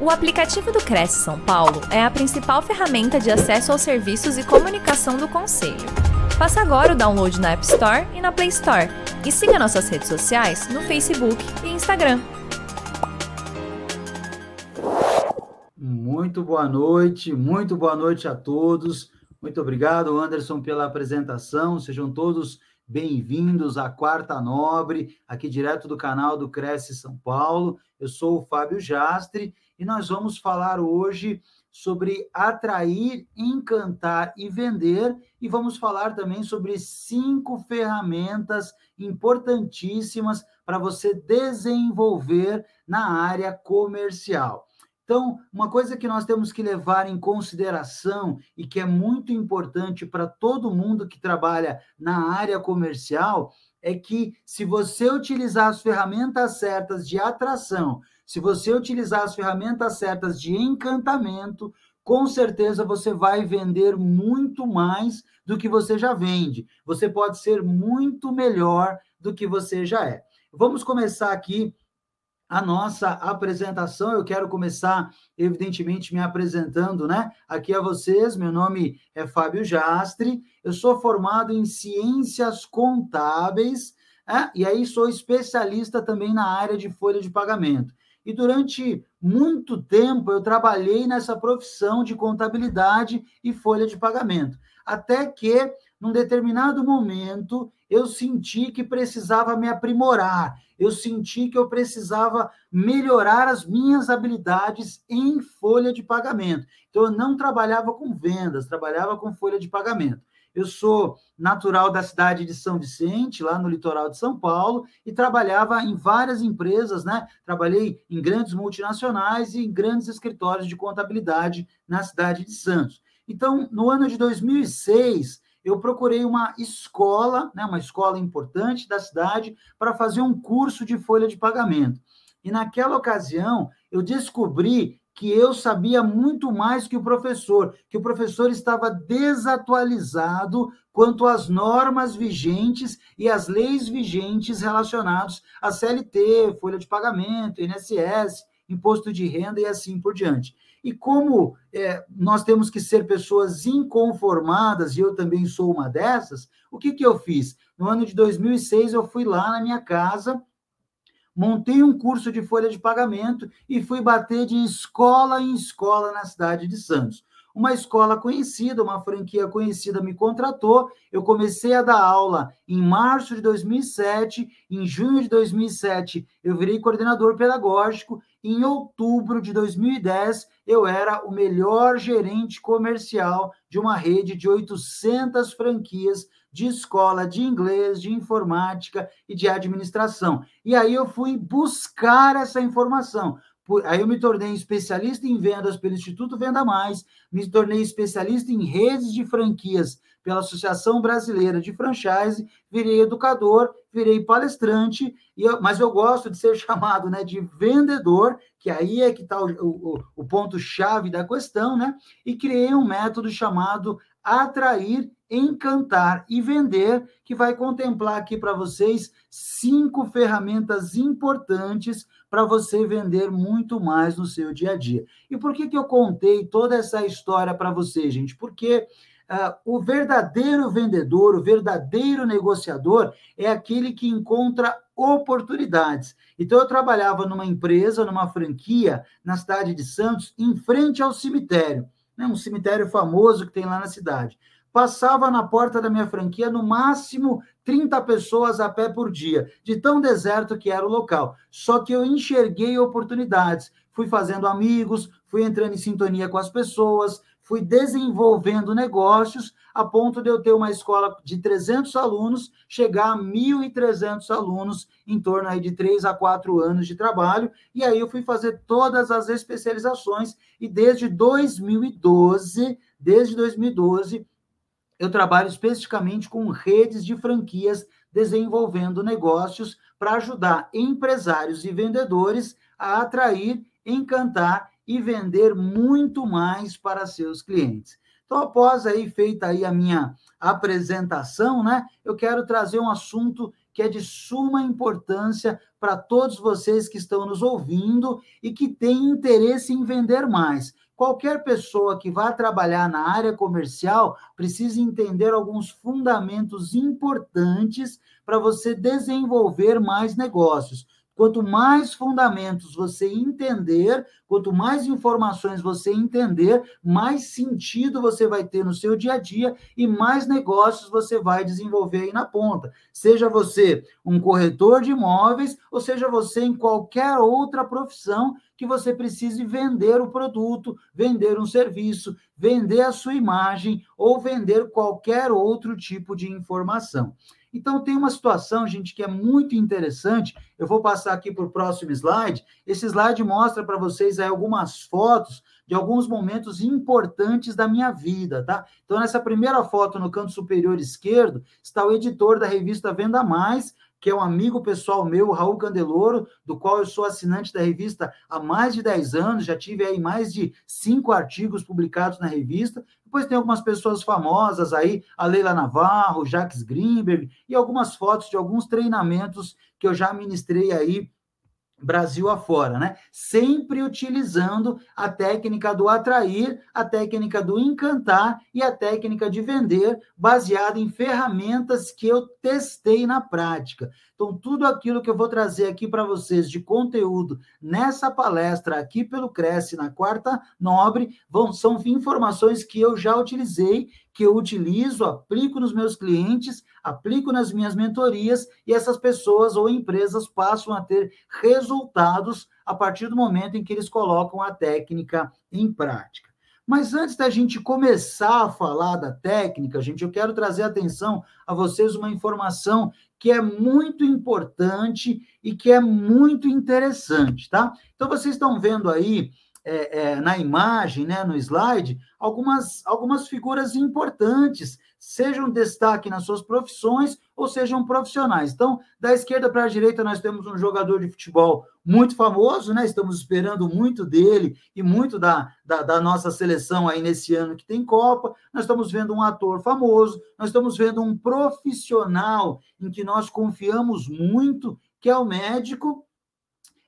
O aplicativo do Cresce São Paulo é a principal ferramenta de acesso aos serviços e comunicação do Conselho. Faça agora o download na App Store e na Play Store. E siga nossas redes sociais no Facebook e Instagram. Muito boa noite, muito boa noite a todos. Muito obrigado, Anderson, pela apresentação. Sejam todos bem-vindos à Quarta Nobre, aqui direto do canal do Cresce São Paulo. Eu sou o Fábio Jastre e nós vamos falar hoje sobre atrair, encantar e vender, e vamos falar também sobre cinco ferramentas importantíssimas para você desenvolver na área comercial. Então, uma coisa que nós temos que levar em consideração e que é muito importante para todo mundo que trabalha na área comercial é que se você utilizar as ferramentas certas de atração, se você utilizar as ferramentas certas de encantamento, com certeza você vai vender muito mais do que você já vende. Você pode ser muito melhor do que você já é. Vamos começar aqui a nossa apresentação. Eu quero começar, evidentemente, me apresentando, né? Aqui a vocês, meu nome é Fábio Jastre, eu sou formado em Ciências Contábeis, é? e aí sou especialista também na área de folha de pagamento. E durante muito tempo eu trabalhei nessa profissão de contabilidade e folha de pagamento. Até que, num determinado momento, eu senti que precisava me aprimorar, eu senti que eu precisava melhorar as minhas habilidades em folha de pagamento. Então, eu não trabalhava com vendas, trabalhava com folha de pagamento. Eu sou natural da cidade de São Vicente, lá no litoral de São Paulo, e trabalhava em várias empresas, né? Trabalhei em grandes multinacionais e em grandes escritórios de contabilidade na cidade de Santos. Então, no ano de 2006, eu procurei uma escola, né, uma escola importante da cidade, para fazer um curso de folha de pagamento. E naquela ocasião, eu descobri que eu sabia muito mais que o professor, que o professor estava desatualizado quanto às normas vigentes e às leis vigentes relacionados à CLT, folha de pagamento, INSS, imposto de renda e assim por diante. E como é, nós temos que ser pessoas inconformadas, e eu também sou uma dessas, o que, que eu fiz? No ano de 2006, eu fui lá na minha casa montei um curso de folha de pagamento e fui bater de escola em escola na cidade de Santos. Uma escola conhecida, uma franquia conhecida me contratou. Eu comecei a dar aula em março de 2007. Em junho de 2007, eu virei coordenador pedagógico. Em outubro de 2010, eu era o melhor gerente comercial de uma rede de 800 franquias de escola de inglês, de informática e de administração. E aí eu fui buscar essa informação. Aí eu me tornei especialista em vendas pelo Instituto Venda Mais, me tornei especialista em redes de franquias pela Associação Brasileira de Franchise, virei educador, virei palestrante, eu, mas eu gosto de ser chamado né, de vendedor, que aí é que está o, o, o ponto-chave da questão, né? E criei um método chamado Atrair encantar e vender, que vai contemplar aqui para vocês cinco ferramentas importantes para você vender muito mais no seu dia a dia. E por que, que eu contei toda essa história para você, gente? Porque uh, o verdadeiro vendedor, o verdadeiro negociador é aquele que encontra oportunidades. Então, eu trabalhava numa empresa, numa franquia, na cidade de Santos, em frente ao cemitério, né? um cemitério famoso que tem lá na cidade passava na porta da minha franquia no máximo 30 pessoas a pé por dia, de tão deserto que era o local. Só que eu enxerguei oportunidades, fui fazendo amigos, fui entrando em sintonia com as pessoas, fui desenvolvendo negócios a ponto de eu ter uma escola de 300 alunos, chegar a 1.300 alunos em torno aí de 3 a 4 anos de trabalho, e aí eu fui fazer todas as especializações e desde 2012, desde 2012, eu trabalho especificamente com redes de franquias desenvolvendo negócios para ajudar empresários e vendedores a atrair, encantar e vender muito mais para seus clientes. Então, após aí feita aí a minha apresentação, né, eu quero trazer um assunto que é de suma importância para todos vocês que estão nos ouvindo e que têm interesse em vender mais. Qualquer pessoa que vá trabalhar na área comercial precisa entender alguns fundamentos importantes para você desenvolver mais negócios. Quanto mais fundamentos você entender, quanto mais informações você entender, mais sentido você vai ter no seu dia a dia e mais negócios você vai desenvolver aí na ponta. Seja você um corretor de imóveis, ou seja você em qualquer outra profissão que você precise vender o produto, vender um serviço, vender a sua imagem ou vender qualquer outro tipo de informação. Então, tem uma situação, gente, que é muito interessante. Eu vou passar aqui para o próximo slide. Esse slide mostra para vocês aí algumas fotos de alguns momentos importantes da minha vida, tá? Então, nessa primeira foto no canto superior esquerdo, está o editor da revista Venda Mais, que é um amigo pessoal meu, Raul Candeloro, do qual eu sou assinante da revista há mais de 10 anos, já tive aí mais de cinco artigos publicados na revista. Depois tem algumas pessoas famosas aí, a Leila Navarro, Jacques Greenberg, e algumas fotos de alguns treinamentos que eu já ministrei aí Brasil afora, né? Sempre utilizando a técnica do atrair, a técnica do encantar e a técnica de vender, baseada em ferramentas que eu testei na prática. Então, tudo aquilo que eu vou trazer aqui para vocês de conteúdo nessa palestra aqui pelo Cresce na quarta nobre, vão, são informações que eu já utilizei, que eu utilizo, aplico nos meus clientes, aplico nas minhas mentorias e essas pessoas ou empresas passam a ter resultados a partir do momento em que eles colocam a técnica em prática. Mas antes da gente começar a falar da técnica, gente, eu quero trazer atenção a vocês uma informação que é muito importante e que é muito interessante, tá? Então, vocês estão vendo aí é, é, na imagem, né, no slide, algumas, algumas figuras importantes, sejam destaque nas suas profissões ou sejam profissionais. Então, da esquerda para a direita, nós temos um jogador de futebol muito famoso, né? Estamos esperando muito dele e muito da, da, da, nossa seleção aí nesse ano que tem Copa. Nós estamos vendo um ator famoso, nós estamos vendo um profissional em que nós confiamos muito, que é o médico.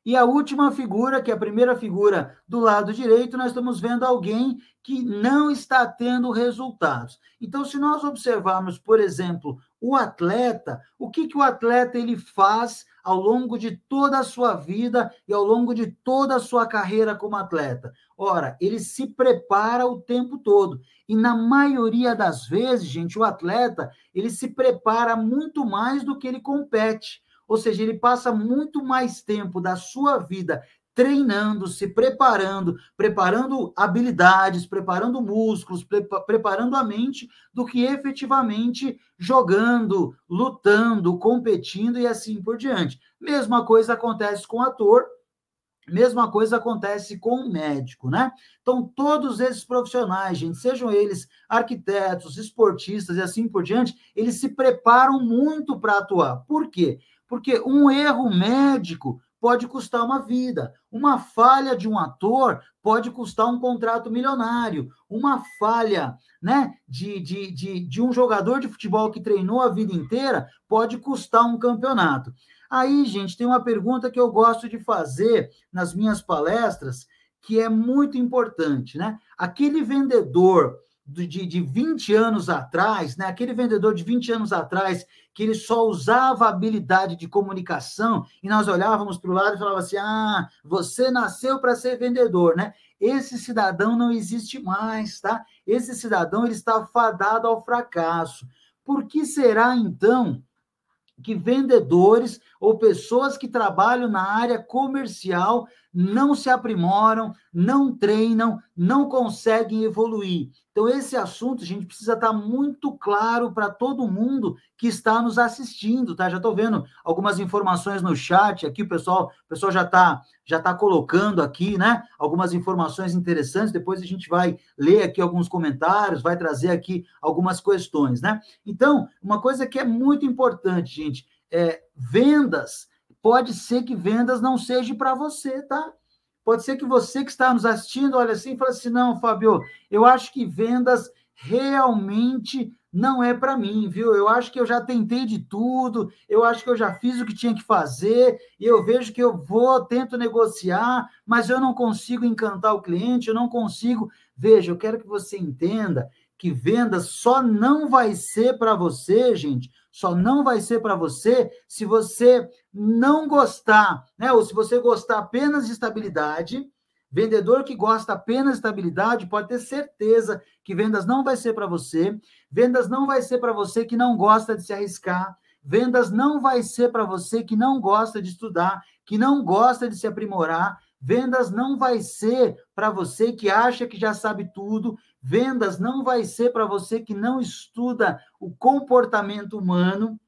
E a última figura, que é a primeira figura do lado direito, nós estamos vendo alguém que não está tendo resultados. Então, se nós observarmos, por exemplo, o atleta, o que, que o atleta ele faz ao longo de toda a sua vida e ao longo de toda a sua carreira como atleta? Ora, ele se prepara o tempo todo. E na maioria das vezes, gente, o atleta, ele se prepara muito mais do que ele compete. Ou seja, ele passa muito mais tempo da sua vida treinando, se preparando, preparando habilidades, preparando músculos, preparando a mente, do que efetivamente jogando, lutando, competindo e assim por diante. Mesma coisa acontece com o ator, mesma coisa acontece com o médico, né? Então, todos esses profissionais, gente, sejam eles arquitetos, esportistas e assim por diante, eles se preparam muito para atuar. Por quê? Porque um erro médico pode custar uma vida. Uma falha de um ator pode custar um contrato milionário. Uma falha né, de, de, de, de um jogador de futebol que treinou a vida inteira pode custar um campeonato. Aí, gente, tem uma pergunta que eu gosto de fazer nas minhas palestras, que é muito importante, né? Aquele vendedor de, de 20 anos atrás, né? aquele vendedor de 20 anos atrás, que ele só usava habilidade de comunicação, e nós olhávamos para o lado e falava assim: ah, você nasceu para ser vendedor, né? Esse cidadão não existe mais, tá? Esse cidadão ele está fadado ao fracasso. Por que será, então, que vendedores ou pessoas que trabalham na área comercial não se aprimoram, não treinam, não conseguem evoluir. Então, esse assunto, a gente precisa estar muito claro para todo mundo que está nos assistindo, tá? Já estou vendo algumas informações no chat aqui, o pessoal, o pessoal já está já tá colocando aqui, né? Algumas informações interessantes. Depois a gente vai ler aqui alguns comentários, vai trazer aqui algumas questões, né? Então, uma coisa que é muito importante, gente, é vendas pode ser que vendas não seja para você, tá? Pode ser que você que está nos assistindo olhe assim e fale assim: não, Fábio, eu acho que vendas realmente não é para mim, viu? Eu acho que eu já tentei de tudo, eu acho que eu já fiz o que tinha que fazer, e eu vejo que eu vou, tento negociar, mas eu não consigo encantar o cliente, eu não consigo. Veja, eu quero que você entenda que venda só não vai ser para você, gente, só não vai ser para você se você não gostar, né? Ou se você gostar apenas de estabilidade. Vendedor que gosta apenas de estabilidade pode ter certeza que vendas não vai ser para você. Vendas não vai ser para você que não gosta de se arriscar. Vendas não vai ser para você que não gosta de estudar, que não gosta de se aprimorar. Vendas não vai ser para você que acha que já sabe tudo. Vendas não vai ser para você que não estuda o comportamento humano.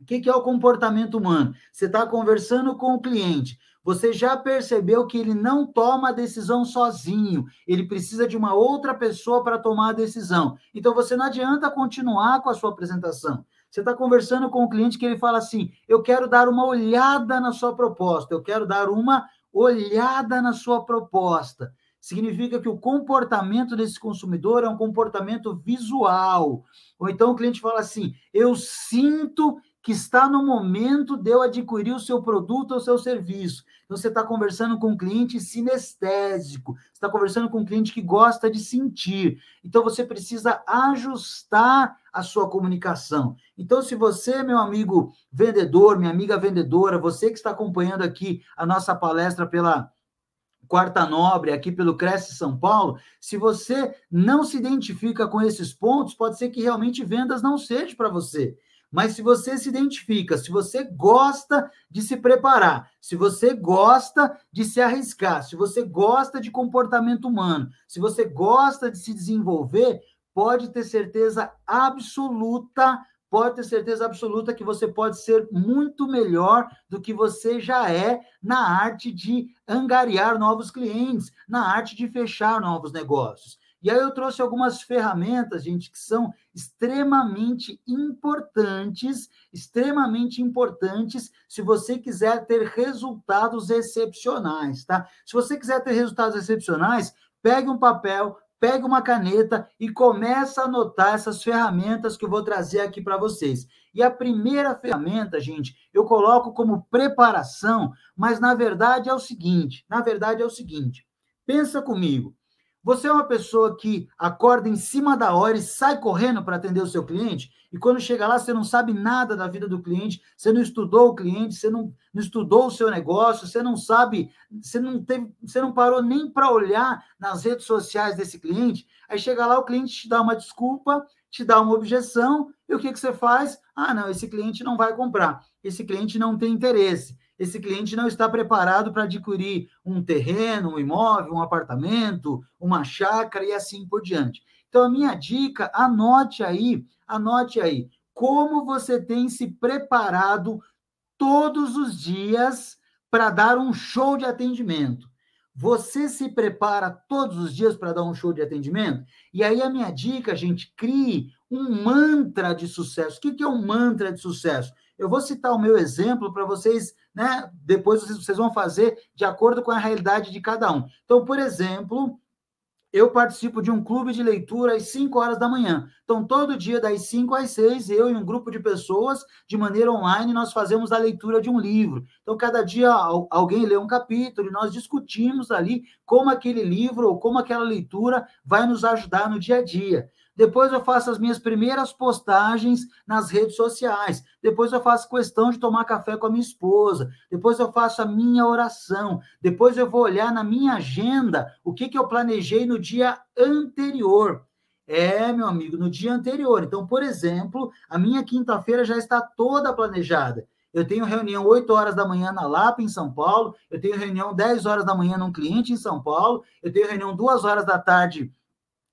O que, é o comportamento humano? Você está conversando com o cliente, você já percebeu que ele não toma a decisão sozinho, ele precisa de uma outra pessoa para tomar a decisão. Então você não adianta continuar com a sua apresentação. Você está conversando com o cliente que ele fala assim: eu quero dar uma olhada na sua proposta, eu quero dar uma olhada na sua proposta. Significa que o comportamento desse consumidor é um comportamento visual. Ou então o cliente fala assim: eu sinto que está no momento de eu adquirir o seu produto ou seu serviço. Então, você está conversando com um cliente sinestésico, você está conversando com um cliente que gosta de sentir. Então, você precisa ajustar a sua comunicação. Então, se você, meu amigo vendedor, minha amiga vendedora, você que está acompanhando aqui a nossa palestra pela Quarta Nobre, aqui pelo Cresce São Paulo, se você não se identifica com esses pontos, pode ser que realmente vendas não seja para você. Mas se você se identifica, se você gosta de se preparar, se você gosta de se arriscar, se você gosta de comportamento humano, se você gosta de se desenvolver, pode ter certeza absoluta, pode ter certeza absoluta que você pode ser muito melhor do que você já é na arte de angariar novos clientes, na arte de fechar novos negócios. E aí eu trouxe algumas ferramentas, gente, que são extremamente importantes, extremamente importantes, se você quiser ter resultados excepcionais, tá? Se você quiser ter resultados excepcionais, pegue um papel, pegue uma caneta e começa a anotar essas ferramentas que eu vou trazer aqui para vocês. E a primeira ferramenta, gente, eu coloco como preparação, mas na verdade é o seguinte, na verdade é o seguinte. Pensa comigo. Você é uma pessoa que acorda em cima da hora e sai correndo para atender o seu cliente, e quando chega lá, você não sabe nada da vida do cliente, você não estudou o cliente, você não, não estudou o seu negócio, você não sabe, você não teve, você não parou nem para olhar nas redes sociais desse cliente. Aí chega lá, o cliente te dá uma desculpa, te dá uma objeção, e o que, que você faz? Ah, não, esse cliente não vai comprar, esse cliente não tem interesse esse cliente não está preparado para adquirir um terreno, um imóvel, um apartamento, uma chácara e assim por diante. Então, a minha dica, anote aí, anote aí, como você tem se preparado todos os dias para dar um show de atendimento. Você se prepara todos os dias para dar um show de atendimento? E aí a minha dica, gente, crie um mantra de sucesso. O que é um mantra de sucesso? Eu vou citar o meu exemplo para vocês, né? Depois vocês vão fazer de acordo com a realidade de cada um. Então, por exemplo, eu participo de um clube de leitura às 5 horas da manhã. Então, todo dia, das 5 às 6, eu e um grupo de pessoas, de maneira online, nós fazemos a leitura de um livro. Então, cada dia alguém lê um capítulo e nós discutimos ali como aquele livro ou como aquela leitura vai nos ajudar no dia a dia. Depois eu faço as minhas primeiras postagens nas redes sociais. Depois eu faço questão de tomar café com a minha esposa. Depois eu faço a minha oração. Depois eu vou olhar na minha agenda o que, que eu planejei no dia anterior. É, meu amigo, no dia anterior. Então, por exemplo, a minha quinta-feira já está toda planejada. Eu tenho reunião 8 horas da manhã na Lapa, em São Paulo. Eu tenho reunião 10 horas da manhã num cliente em São Paulo. Eu tenho reunião 2 horas da tarde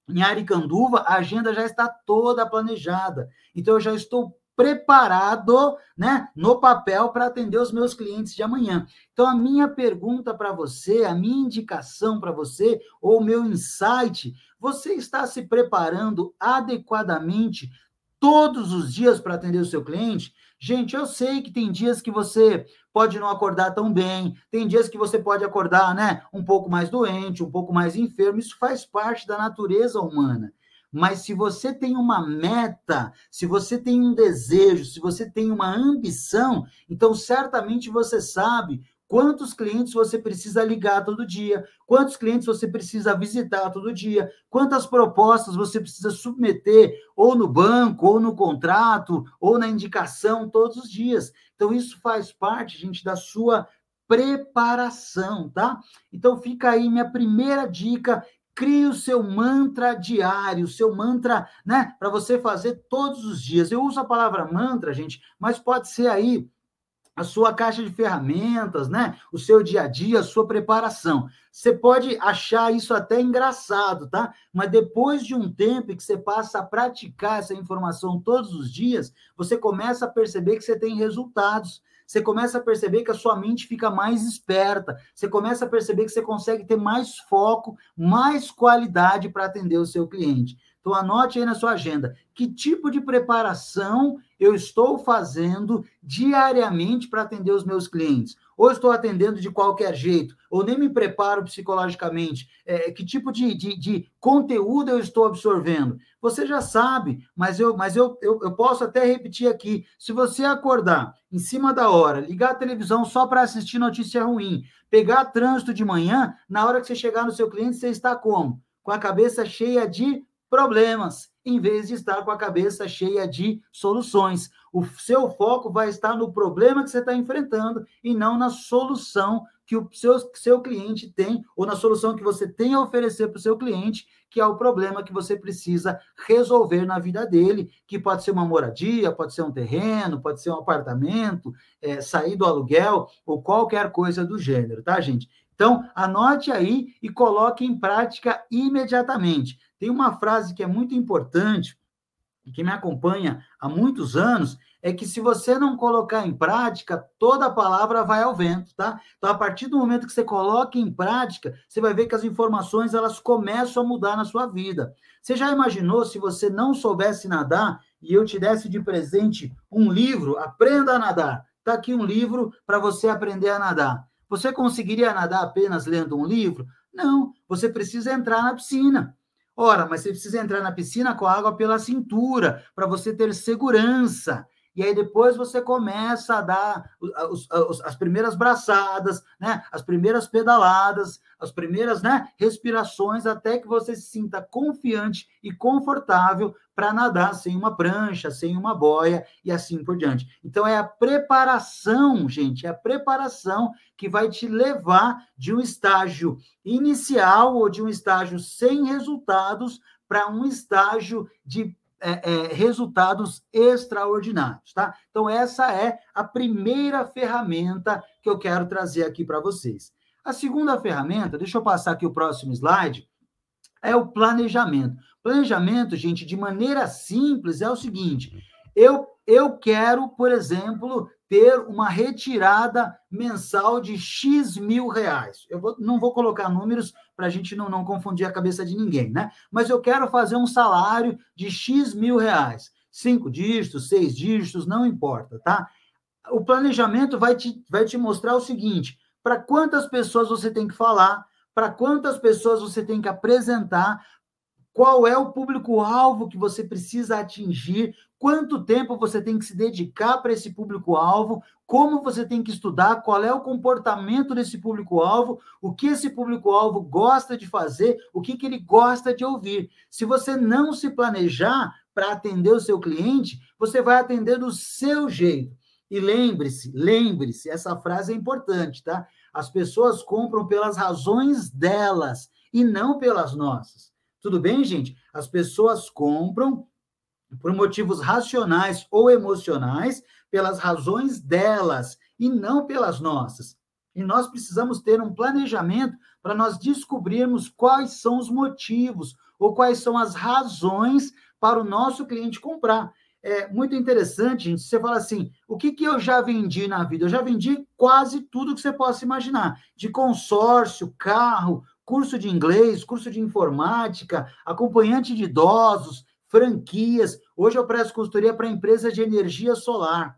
em Aricanduva, a agenda já está toda planejada. Então, eu já estou preparado, né, no papel para atender os meus clientes de amanhã. Então, a minha pergunta para você, a minha indicação para você, ou o meu insight, você está se preparando adequadamente todos os dias para atender o seu cliente? Gente, eu sei que tem dias que você pode não acordar tão bem, tem dias que você pode acordar, né, um pouco mais doente, um pouco mais enfermo, isso faz parte da natureza humana. Mas se você tem uma meta, se você tem um desejo, se você tem uma ambição, então certamente você sabe quantos clientes você precisa ligar todo dia, quantos clientes você precisa visitar todo dia, quantas propostas você precisa submeter ou no banco, ou no contrato, ou na indicação todos os dias. Então isso faz parte, gente, da sua preparação, tá? Então fica aí minha primeira dica Crie o seu mantra diário, o seu mantra, né, para você fazer todos os dias. Eu uso a palavra mantra, gente, mas pode ser aí a sua caixa de ferramentas, né? O seu dia a dia, a sua preparação. Você pode achar isso até engraçado, tá? Mas depois de um tempo que você passa a praticar essa informação todos os dias, você começa a perceber que você tem resultados você começa a perceber que a sua mente fica mais esperta, você começa a perceber que você consegue ter mais foco, mais qualidade para atender o seu cliente. Então, anote aí na sua agenda que tipo de preparação eu estou fazendo diariamente para atender os meus clientes. Ou estou atendendo de qualquer jeito, ou nem me preparo psicologicamente. É, que tipo de, de, de, conteúdo eu estou absorvendo? Você já sabe, mas, eu, mas eu, eu, eu posso até repetir aqui. Se você acordar em cima da hora, ligar a televisão só para assistir notícia ruim, pegar trânsito de manhã, na hora que você chegar no seu cliente, você está como? Com a cabeça cheia de problemas, em vez de estar com a cabeça cheia de soluções. O seu foco vai estar no problema que você está enfrentando e não na solução que o seu, seu cliente tem, ou na solução que você tem a oferecer para o seu cliente, que é o problema que você precisa resolver na vida dele, que pode ser uma moradia, pode ser um terreno, pode ser um apartamento, é, sair do aluguel, ou qualquer coisa do gênero, tá, gente? Então, anote aí e coloque em prática imediatamente. Tem uma frase que é muito importante, que me acompanha há muitos anos, é que se você não colocar em prática, toda palavra vai ao vento, tá? Então, a partir do momento que você coloca em prática, você vai ver que as informações elas começam a mudar na sua vida. Você já imaginou se você não soubesse nadar e eu te desse de presente um livro, Aprenda a Nadar? Tá aqui um livro para você aprender a nadar. Você conseguiria nadar apenas lendo um livro? Não, você precisa entrar na piscina. Ora, mas você precisa entrar na piscina com a água pela cintura, para você ter segurança. E aí depois você começa a dar os, os, as primeiras braçadas, né? As primeiras pedaladas, as primeiras, né, respirações até que você se sinta confiante e confortável para nadar sem uma prancha, sem uma boia e assim por diante. Então é a preparação, gente, é a preparação que vai te levar de um estágio inicial ou de um estágio sem resultados para um estágio de é, é, resultados extraordinários, tá? Então, essa é a primeira ferramenta que eu quero trazer aqui para vocês. A segunda ferramenta, deixa eu passar aqui o próximo slide, é o planejamento. Planejamento, gente, de maneira simples, é o seguinte: eu, eu quero, por exemplo, ter uma retirada mensal de X mil reais. Eu vou, não vou colocar números para a gente não, não confundir a cabeça de ninguém, né? Mas eu quero fazer um salário de X mil reais. Cinco dígitos, seis dígitos, não importa, tá? O planejamento vai te, vai te mostrar o seguinte: para quantas pessoas você tem que falar, para quantas pessoas você tem que apresentar, qual é o público-alvo que você precisa atingir, quanto tempo você tem que se dedicar para esse público-alvo, como você tem que estudar, qual é o comportamento desse público-alvo, o que esse público-alvo gosta de fazer, o que, que ele gosta de ouvir. Se você não se planejar para atender o seu cliente, você vai atender do seu jeito. E lembre-se, lembre-se, essa frase é importante, tá? As pessoas compram pelas razões delas e não pelas nossas. Tudo bem, gente? As pessoas compram por motivos racionais ou emocionais, pelas razões delas e não pelas nossas. E nós precisamos ter um planejamento para nós descobrirmos quais são os motivos ou quais são as razões para o nosso cliente comprar. É muito interessante, gente, você fala assim, o que, que eu já vendi na vida? Eu já vendi quase tudo que você possa imaginar, de consórcio, carro, curso de inglês, curso de informática, acompanhante de idosos, franquias. Hoje eu presto consultoria para empresas de energia solar.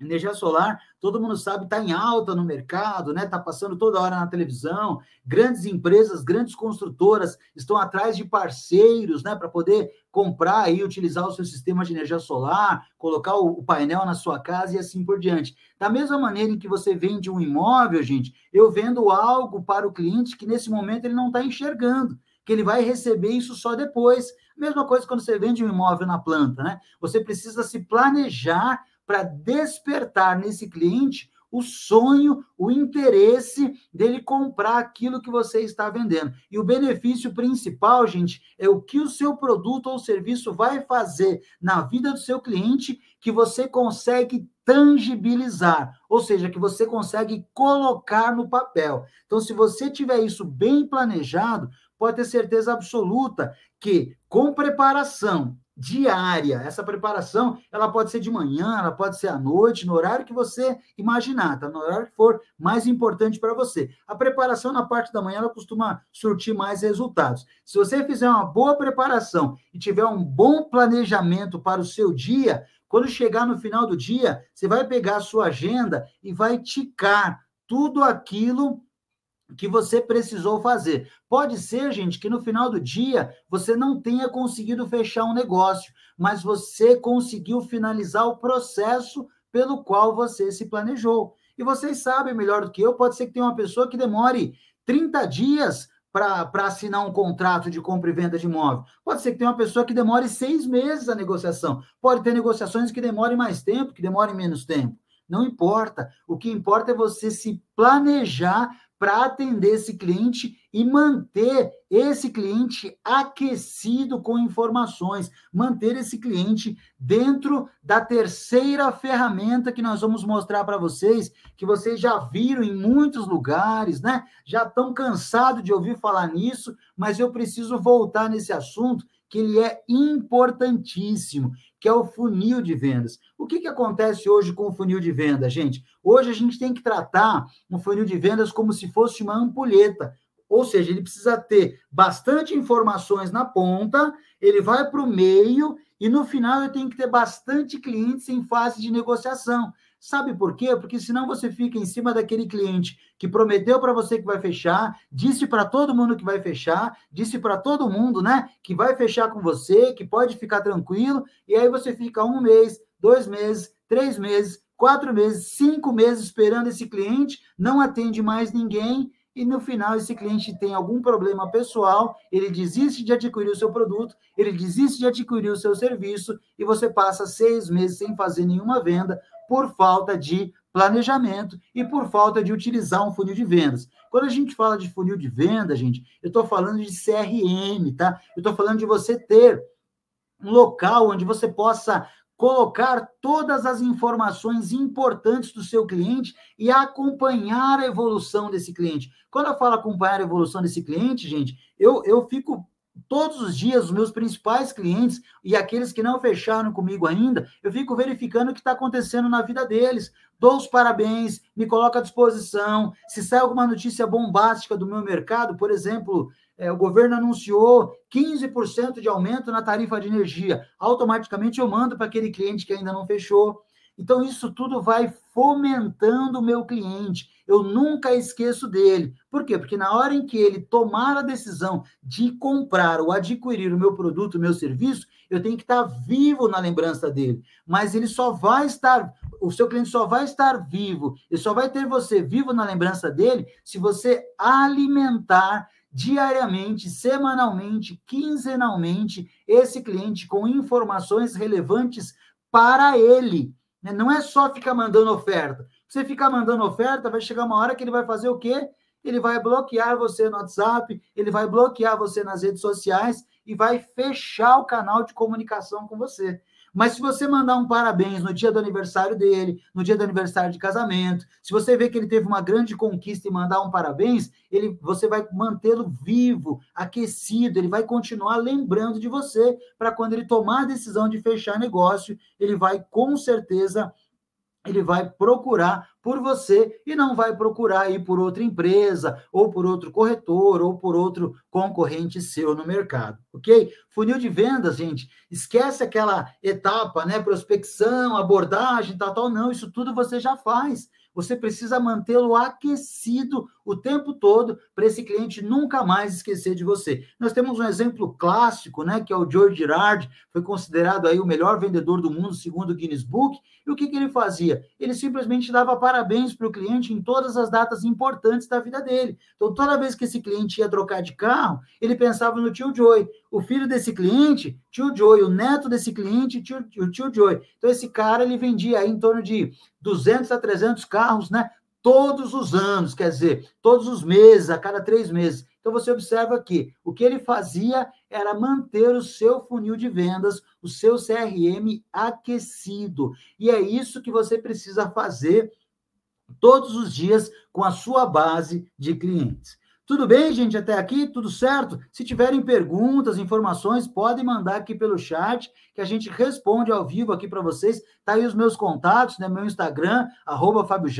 Energia solar, todo mundo sabe, está em alta no mercado, né? Está passando toda hora na televisão. Grandes empresas, grandes construtoras estão atrás de parceiros, né? Para poder comprar e utilizar o seu sistema de energia solar, colocar o, painel na sua casa e assim por diante. Da mesma maneira em que você vende um imóvel, gente, eu vendo algo para o cliente que nesse momento ele não está enxergando, que ele vai receber isso só depois. Mesma coisa quando você vende um imóvel na planta, né? Você precisa se planejar para despertar nesse cliente o sonho, o interesse dele comprar aquilo que você está vendendo. E o benefício principal, gente, é o que o seu produto ou serviço vai fazer na vida do seu cliente que você consegue tangibilizar, ou seja, que você consegue colocar no papel. Então, se você tiver isso bem planejado, pode ter certeza absoluta que com preparação diária. Essa preparação, ela pode ser de manhã, ela pode ser à noite, no horário que você imaginar, tá? No horário que for mais importante para você. A preparação na parte da manhã, ela costuma surtir mais resultados. Se você fizer uma boa preparação e tiver um bom planejamento para o seu dia, quando chegar no final do dia, você vai pegar a sua agenda e vai ticar tudo aquilo que você precisou fazer. Pode ser, gente, que no final do dia você não tenha conseguido fechar um negócio, mas você conseguiu finalizar o processo pelo qual você se planejou. E vocês sabem melhor do que eu, pode ser que tenha uma pessoa que demore 30 dias para assinar um contrato de compra e venda de imóvel. Pode ser que tenha uma pessoa que demore seis meses a negociação. Pode ter negociações que demorem mais tempo, que demorem menos tempo. Não importa. O que importa é você se planejar para atender esse cliente e manter esse cliente aquecido com informações, manter esse cliente dentro da terceira ferramenta que nós vamos mostrar para vocês, que vocês já viram em muitos lugares, né? Já estão cansados de ouvir falar nisso, mas eu preciso voltar nesse assunto que ele é importantíssimo, que é o funil de vendas. O que, que acontece hoje com o funil de venda, gente? Hoje a gente tem que tratar um funil de vendas como se fosse uma ampulheta. Ou seja, ele precisa ter bastante informações na ponta, ele vai para o meio e no final eu tenho que ter bastante clientes em fase de negociação. Sabe por quê? Porque senão você fica em cima daquele cliente que prometeu para você que vai fechar, disse para todo mundo que vai fechar, disse para todo mundo, né, que vai fechar com você, que pode ficar tranquilo, e aí você fica um mês, dois meses, três meses, quatro meses, cinco meses esperando esse cliente, não atende mais ninguém, e no final esse cliente tem algum problema pessoal, ele desiste de adquirir o seu produto, ele desiste de adquirir o seu serviço, e você passa seis meses sem fazer nenhuma venda, por falta de planejamento e por falta de utilizar um funil de vendas. Quando a gente fala de funil de venda, gente, eu estou falando de CRM, tá? Eu estou falando de você ter um local onde você possa colocar todas as informações importantes do seu cliente e acompanhar a evolução desse cliente. Quando eu falo acompanhar a evolução desse cliente, gente, eu, eu fico todos os dias os meus principais clientes e aqueles que não fecharam comigo ainda, eu fico verificando o que está acontecendo na vida deles. Dou os parabéns, me coloco à disposição. Se sai alguma notícia bombástica do meu mercado, por exemplo, é, o governo anunciou 15% de aumento na tarifa de energia, automaticamente eu mando para aquele cliente que ainda não fechou. Então, isso tudo vai fomentando o meu cliente. Eu nunca esqueço dele. Por quê? Porque na hora em que ele tomar a decisão de comprar ou adquirir o meu produto, o meu serviço, eu tenho que estar vivo na lembrança dele. Mas ele só vai estar, o seu cliente só vai estar vivo, ele só vai ter você vivo na lembrança dele se você alimentar diariamente, semanalmente, quinzenalmente esse cliente com informações relevantes para ele. Né? Não é só ficar mandando oferta. Você ficar mandando oferta, vai chegar uma hora que ele vai fazer o quê? Ele vai bloquear você no WhatsApp, ele vai bloquear você nas redes sociais e vai fechar o canal de comunicação com você. Mas se você mandar um parabéns no dia do aniversário dele, no dia do aniversário de casamento, se você vê que ele teve uma grande conquista e mandar um parabéns, ele, você vai mantê-lo vivo, aquecido, ele vai continuar lembrando de você para quando ele tomar a decisão de fechar negócio, ele vai com certeza ele vai procurar por você e não vai procurar ir por outra empresa, ou por outro corretor, ou por outro concorrente seu no mercado, ok? Funil de vendas, gente, esquece aquela etapa, né? Prospecção, abordagem, tal, tal. Não, isso tudo você já faz você precisa mantê-lo aquecido o tempo todo para esse cliente nunca mais esquecer de você. Nós temos um exemplo clássico, né, que é o George Girard, foi considerado aí o melhor vendedor do mundo segundo o Guinness Book. E o que, que ele fazia? Ele simplesmente dava parabéns para o cliente em todas as datas importantes da vida dele. Então, toda vez que esse cliente ia trocar de carro, ele pensava no tio Joey. O filho desse cliente, tio Joey, o neto desse cliente, tio, o tio Joey. Então, esse cara, ele vendia aí em torno de 200 a 300 carros, né? Todos os anos, quer dizer, todos os meses, a cada três meses. Então você observa que o que ele fazia era manter o seu funil de vendas, o seu CRM aquecido. E é isso que você precisa fazer todos os dias com a sua base de clientes. Tudo bem, gente, até aqui? Tudo certo? Se tiverem perguntas, informações, podem mandar aqui pelo chat, que a gente responde ao vivo aqui para vocês. Tá aí os meus contatos, né? Meu Instagram, arroba Fábio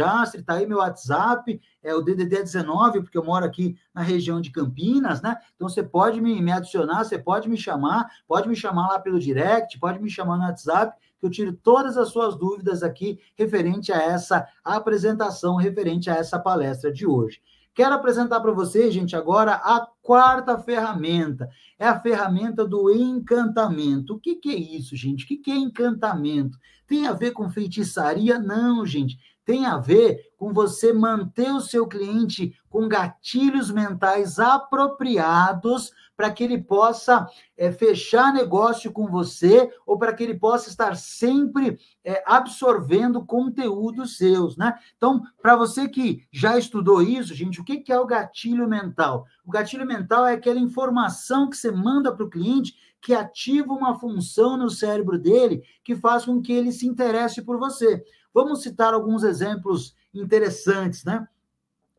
tá aí meu WhatsApp, é o DDD 19, porque eu moro aqui na região de Campinas, né? Então você pode me, me adicionar, você pode me chamar, pode me chamar lá pelo direct, pode me chamar no WhatsApp, que eu tiro todas as suas dúvidas aqui referente a essa apresentação, referente a essa palestra de hoje. Quero apresentar para vocês, gente, agora a quarta ferramenta. É a ferramenta do encantamento. O que, que é isso, gente? O que, que é encantamento? Tem a ver com feitiçaria? Não, gente tem a ver com você manter o seu cliente com gatilhos mentais apropriados para que ele possa é, fechar negócio com você ou para que ele possa estar sempre é, absorvendo conteúdos seus, né? Então, para você que já estudou isso, gente, o que, que é o gatilho mental? O gatilho mental é aquela informação que você manda para o cliente que ativa uma função no cérebro dele que faz com que ele se interesse por você. Vamos citar alguns exemplos interessantes, né?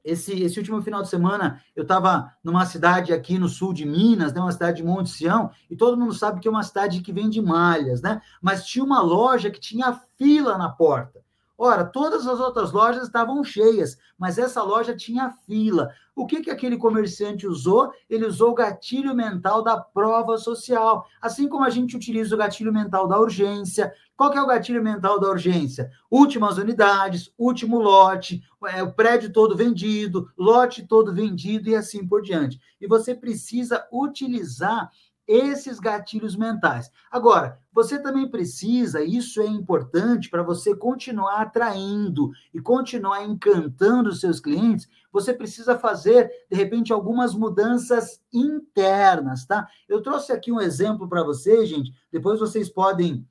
Esse, esse último final de semana, eu estava numa cidade aqui no sul de Minas, né, uma cidade de Monte Sião, e todo mundo sabe que é uma cidade que vende malhas, né? Mas tinha uma loja que tinha fila na porta. Ora, todas as outras lojas estavam cheias, mas essa loja tinha fila. O que, que aquele comerciante usou? Ele usou o gatilho mental da prova social. Assim como a gente utiliza o gatilho mental da urgência. Qual que é o gatilho mental da urgência? Últimas unidades, último lote, é, o prédio todo vendido, lote todo vendido e assim por diante. E você precisa utilizar esses gatilhos mentais. Agora, você também precisa, isso é importante para você continuar atraindo e continuar encantando os seus clientes, você precisa fazer, de repente, algumas mudanças internas, tá? Eu trouxe aqui um exemplo para vocês, gente, depois vocês podem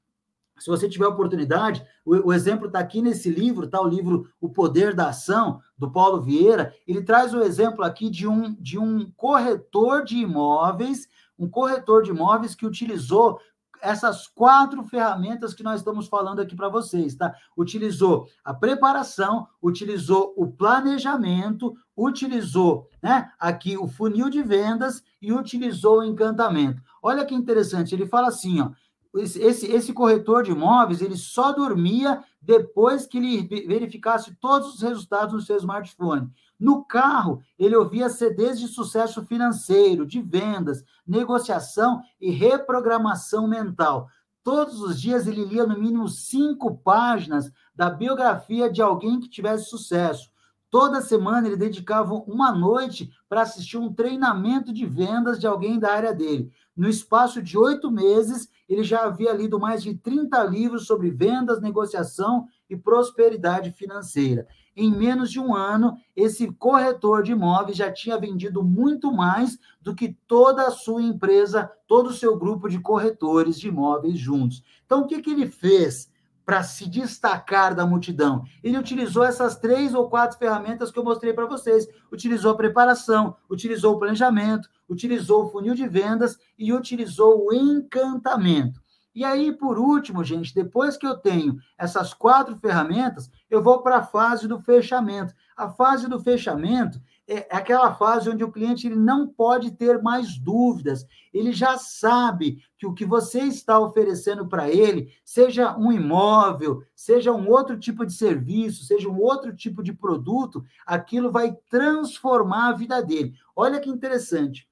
se você tiver oportunidade, o, o exemplo está aqui nesse livro, tá? O livro O Poder da Ação, do Paulo Vieira. Ele traz o exemplo aqui de um, de um corretor de imóveis um corretor de imóveis que utilizou essas quatro ferramentas que nós estamos falando aqui para vocês, tá? Utilizou a preparação, utilizou o planejamento, utilizou, né, aqui o funil de vendas e utilizou o encantamento. Olha que interessante, ele fala assim, ó, esse, esse, corretor de imóveis, ele só dormia depois que ele verificasse todos os resultados no seu smartphone. No carro, ele ouvia CDs de sucesso financeiro, de vendas, negociação e reprogramação mental. Todos os dias ele lia no mínimo cinco páginas da biografia de alguém que tivesse sucesso. Toda semana ele dedicava uma noite para assistir um treinamento de vendas de alguém da área dele. No espaço de oito meses, ele já havia lido mais de 30 livros sobre vendas, negociação e prosperidade financeira. Em menos de um ano, esse corretor de imóveis já tinha vendido muito mais do que toda a sua empresa, todo o seu grupo de corretores de imóveis juntos. Então, o que, que ele fez? Para se destacar da multidão. Ele utilizou essas três ou quatro ferramentas que eu mostrei para vocês. Utilizou a preparação, utilizou o planejamento, utilizou o funil de vendas e utilizou o encantamento. E aí, por último, gente, depois que eu tenho essas quatro ferramentas, eu vou para a fase do fechamento. A fase do fechamento é, é aquela fase onde o cliente ele não pode ter mais dúvidas. Ele já sabe que o que você está oferecendo para ele, seja um imóvel, seja um outro tipo de serviço, seja um outro tipo de produto, aquilo vai transformar a vida dele. Olha que interessante.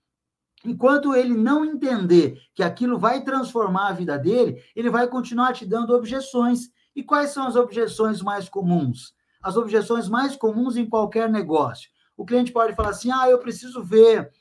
Enquanto ele não entender que aquilo vai transformar a vida dele, ele vai continuar te dando objeções. E quais são as objeções mais comuns? As objeções mais comuns em qualquer negócio. O cliente pode falar assim: ah, eu preciso ver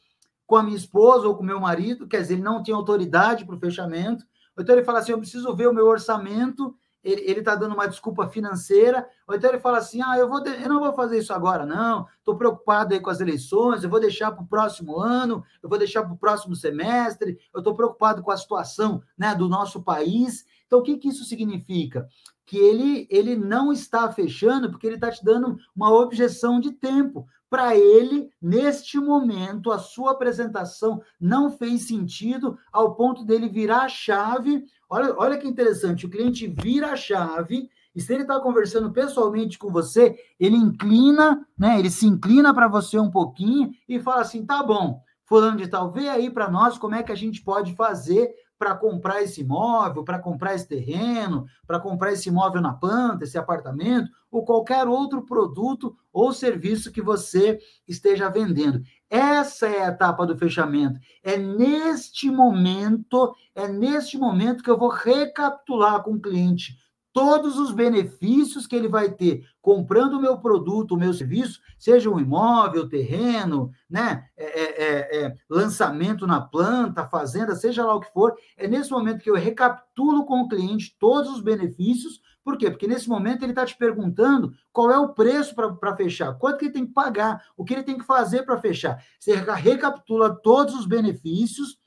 com a minha esposa ou com o meu marido, quer dizer, ele não tem autoridade para o fechamento. Ou então ele fala assim: eu preciso ver o meu orçamento, ele está dando uma desculpa financeira. Ou então ele fala assim: ah, eu, vou de... eu não vou fazer isso agora, não, estou preocupado aí com as eleições, eu vou deixar para o próximo ano, eu vou deixar para o próximo semestre, eu estou preocupado com a situação né, do nosso país. Então, o que, que isso significa? Que ele, ele não está fechando porque ele está te dando uma objeção de tempo para ele, neste momento, a sua apresentação não fez sentido ao ponto dele virar a chave. Olha, olha que interessante, o cliente vira a chave e se ele está conversando pessoalmente com você, ele inclina, né? Ele se inclina para você um pouquinho e fala assim: tá bom, fulano de tal, vê aí para nós como é que a gente pode fazer para comprar esse imóvel, para comprar esse terreno, para comprar esse imóvel na planta, esse apartamento, ou qualquer outro produto ou serviço que você esteja vendendo. Essa é a etapa do fechamento. É neste momento, é neste momento que eu vou recapitular com o cliente todos os benefícios que ele vai ter comprando o meu produto, o meu serviço, seja um imóvel, terreno, né, é, é, é, é, lançamento na planta, fazenda, seja lá o que for, é nesse momento que eu recapitulo com o cliente todos os benefícios. Por quê? Porque nesse momento ele está te perguntando qual é o preço para fechar, quanto que ele tem que pagar, o que ele tem que fazer para fechar. Você recapitula todos os benefícios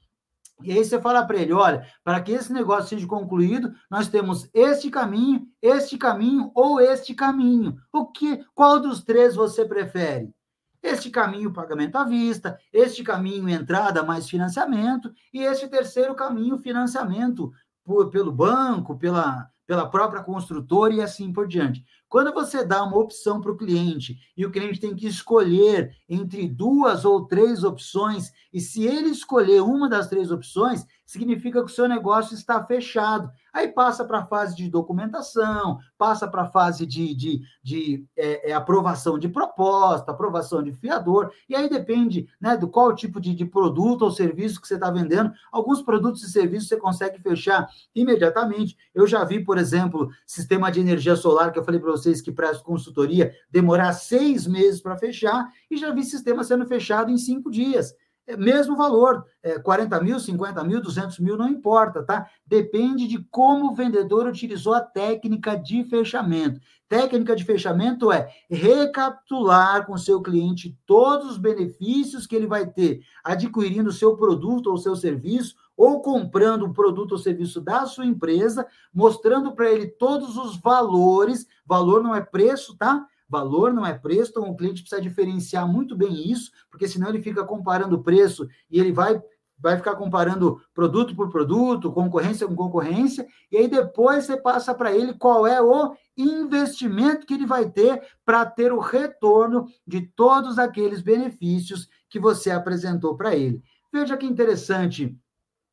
e aí você fala para ele, olha, para que esse negócio seja concluído, nós temos este caminho, este caminho ou este caminho. O que, qual dos três você prefere? Este caminho pagamento à vista, este caminho entrada mais financiamento e este terceiro caminho financiamento por, pelo banco, pela pela própria construtora e assim por diante. Quando você dá uma opção para o cliente e o cliente tem que escolher entre duas ou três opções, e se ele escolher uma das três opções, significa que o seu negócio está fechado. Aí passa para a fase de documentação, passa para a fase de, de, de é, é, aprovação de proposta, aprovação de fiador, e aí depende né, do qual tipo de, de produto ou serviço que você está vendendo. Alguns produtos e serviços você consegue fechar imediatamente. Eu já vi, por exemplo, sistema de energia solar, que eu falei para vocês que presto consultoria, demorar seis meses para fechar, e já vi sistema sendo fechado em cinco dias. É mesmo valor, é 40 mil, 50 mil, 200 mil, não importa, tá? Depende de como o vendedor utilizou a técnica de fechamento. Técnica de fechamento é recapitular com o seu cliente todos os benefícios que ele vai ter adquirindo o seu produto ou seu serviço, ou comprando um produto ou serviço da sua empresa, mostrando para ele todos os valores. Valor não é preço, tá? Valor não é preço, então o cliente precisa diferenciar muito bem isso, porque senão ele fica comparando preço e ele vai vai ficar comparando produto por produto, concorrência com concorrência, e aí depois você passa para ele qual é o investimento que ele vai ter para ter o retorno de todos aqueles benefícios que você apresentou para ele. Veja que interessante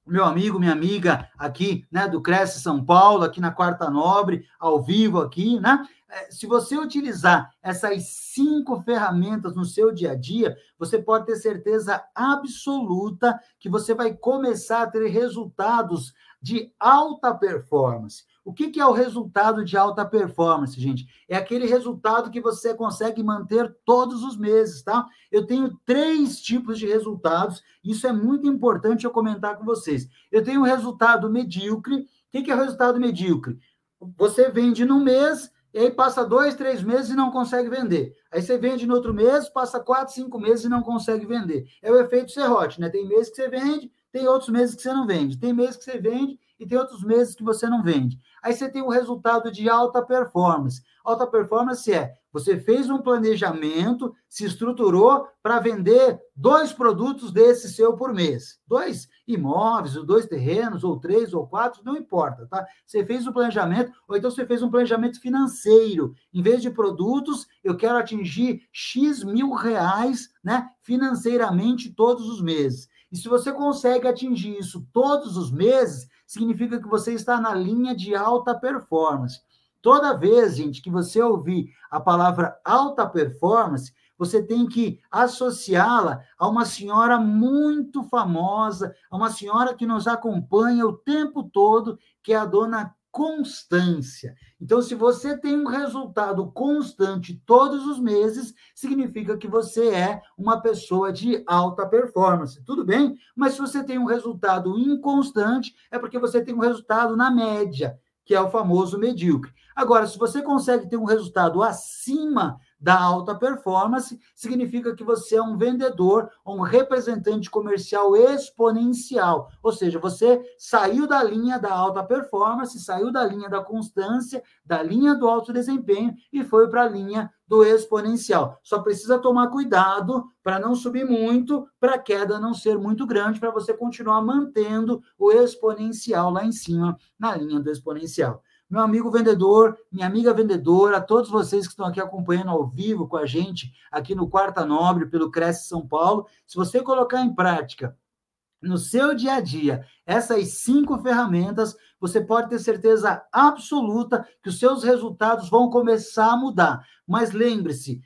meu amigo, minha amiga aqui, né, do Cresce São Paulo, aqui na Quarta Nobre, ao vivo aqui, né? É, se você utilizar essas cinco ferramentas no seu dia a dia, você pode ter certeza absoluta que você vai começar a ter resultados de alta performance. O que, que é o resultado de alta performance, gente? É aquele resultado que você consegue manter todos os meses, tá? Eu tenho três tipos de resultados, isso é muito importante eu comentar com vocês. Eu tenho o resultado medíocre. O que, que é o resultado medíocre? Você vende no mês, e aí passa dois, três meses e não consegue vender. Aí você vende no outro mês, passa quatro, cinco meses e não consegue vender. É o efeito serrote, né? Tem meses que você vende, tem outros meses que você não vende. Tem meses que você vende e tem outros meses que você não vende. Aí você tem o resultado de alta performance. Alta performance é Você fez um planejamento, se estruturou para vender dois produtos desse seu por mês. Dois imóveis, ou dois terrenos, ou três, ou quatro, não importa, tá? Você fez o um planejamento, ou então você fez um planejamento financeiro. Em vez de produtos, eu quero atingir X mil reais, né, financeiramente todos os meses. E se você consegue atingir isso todos os meses, significa que você está na linha de alta performance. Toda vez, gente, que você ouvir a palavra alta performance, você tem que associá-la a uma senhora muito famosa, a uma senhora que nos acompanha o tempo todo, que é a dona Constância. Então, se você tem um resultado constante todos os meses, significa que você é uma pessoa de alta performance. Tudo bem? Mas se você tem um resultado inconstante, é porque você tem um resultado na média que é o famoso medíocre. Agora, se você consegue ter um resultado acima da alta performance, significa que você é um vendedor, um representante comercial exponencial. Ou seja, você saiu da linha da alta performance, saiu da linha da constância, da linha do alto desempenho e foi para a linha do exponencial. Só precisa tomar cuidado para não subir muito, para a queda não ser muito grande, para você continuar mantendo o exponencial lá em cima, na linha do exponencial meu amigo vendedor, minha amiga vendedora, todos vocês que estão aqui acompanhando ao vivo com a gente, aqui no Quarta Nobre, pelo Cresce São Paulo, se você colocar em prática no seu dia a dia essas cinco ferramentas, você pode ter certeza absoluta que os seus resultados vão começar a mudar. Mas lembre-se,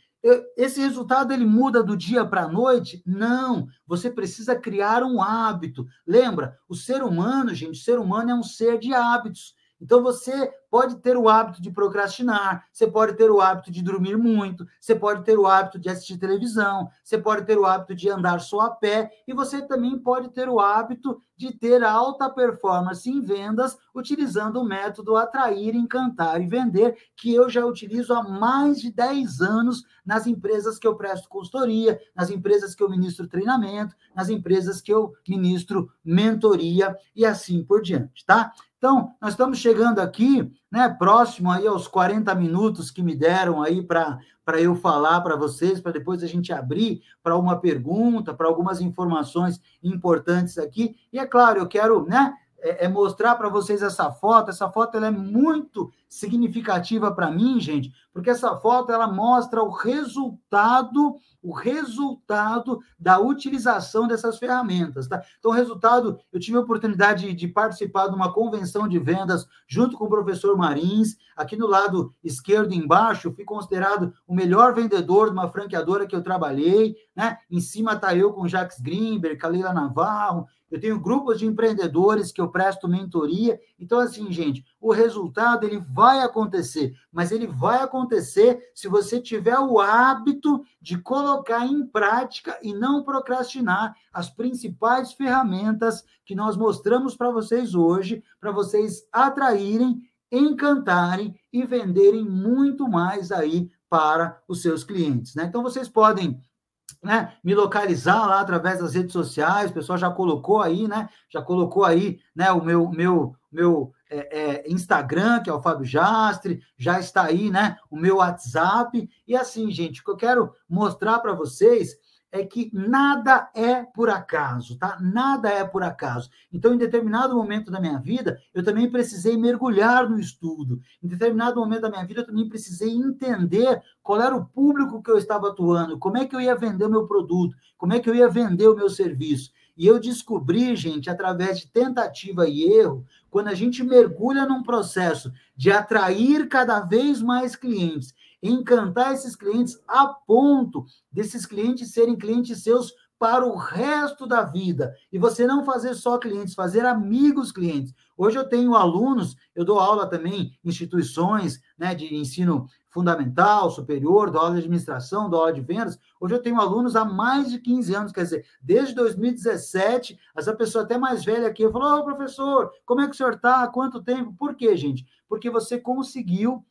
esse resultado ele muda do dia para a noite? Não, você precisa criar um hábito. Lembra, o ser humano, gente, o ser humano é um ser de hábitos. Então você pode ter o hábito de procrastinar, você pode ter o hábito de dormir muito, você pode ter o hábito de assistir televisão, você pode ter o hábito de andar só a pé, e você também pode ter o hábito de ter alta performance em vendas utilizando o método atrair, encantar e vender, que eu já utilizo há mais de 10 anos nas empresas que eu presto consultoria, nas empresas que eu ministro treinamento, nas empresas que eu ministro mentoria e assim por diante, tá? Então, nós estamos chegando aqui, né, próximo aí aos 40 minutos que me deram aí para eu falar para vocês, para depois a gente abrir para uma pergunta, para algumas informações importantes aqui. E é claro, eu quero, né, é, é mostrar para vocês essa foto. Essa foto ela é muito significativa para mim, gente, porque essa foto ela mostra o resultado, o resultado da utilização dessas ferramentas, tá? Então, o resultado, eu tive a oportunidade de, de participar de uma convenção de vendas junto com o professor Marins, aqui no lado esquerdo embaixo, fui considerado o melhor vendedor de uma franqueadora que eu trabalhei, né? Em cima tá eu com Jacques Greenberg, Kalila Navarro, eu tenho grupos de empreendedores que eu presto mentoria. Então, assim, gente, o resultado ele vai acontecer, mas ele vai acontecer se você tiver o hábito de colocar em prática e não procrastinar as principais ferramentas que nós mostramos para vocês hoje, para vocês atraírem, encantarem e venderem muito mais aí para os seus clientes. Né? Então, vocês podem né, me localizar lá através das redes sociais, o pessoal já colocou aí, né? Já colocou aí, né, o meu meu meu é, é, Instagram, que é o Fábio Jastre, já está aí, né, o meu WhatsApp. E assim, gente, o que eu quero mostrar para vocês é que nada é por acaso, tá? Nada é por acaso. Então, em determinado momento da minha vida, eu também precisei mergulhar no estudo. Em determinado momento da minha vida, eu também precisei entender qual era o público que eu estava atuando, como é que eu ia vender o meu produto, como é que eu ia vender o meu serviço. E eu descobri, gente, através de tentativa e erro, quando a gente mergulha num processo de atrair cada vez mais clientes encantar esses clientes a ponto desses clientes serem clientes seus para o resto da vida. E você não fazer só clientes, fazer amigos clientes. Hoje eu tenho alunos, eu dou aula também em instituições né, de ensino fundamental, superior, dou aula de administração, dou aula de vendas. Hoje eu tenho alunos há mais de 15 anos, quer dizer, desde 2017, essa pessoa até mais velha aqui, falou, oh, professor, como é que o senhor está? Há quanto tempo? Por quê, gente? Porque você conseguiu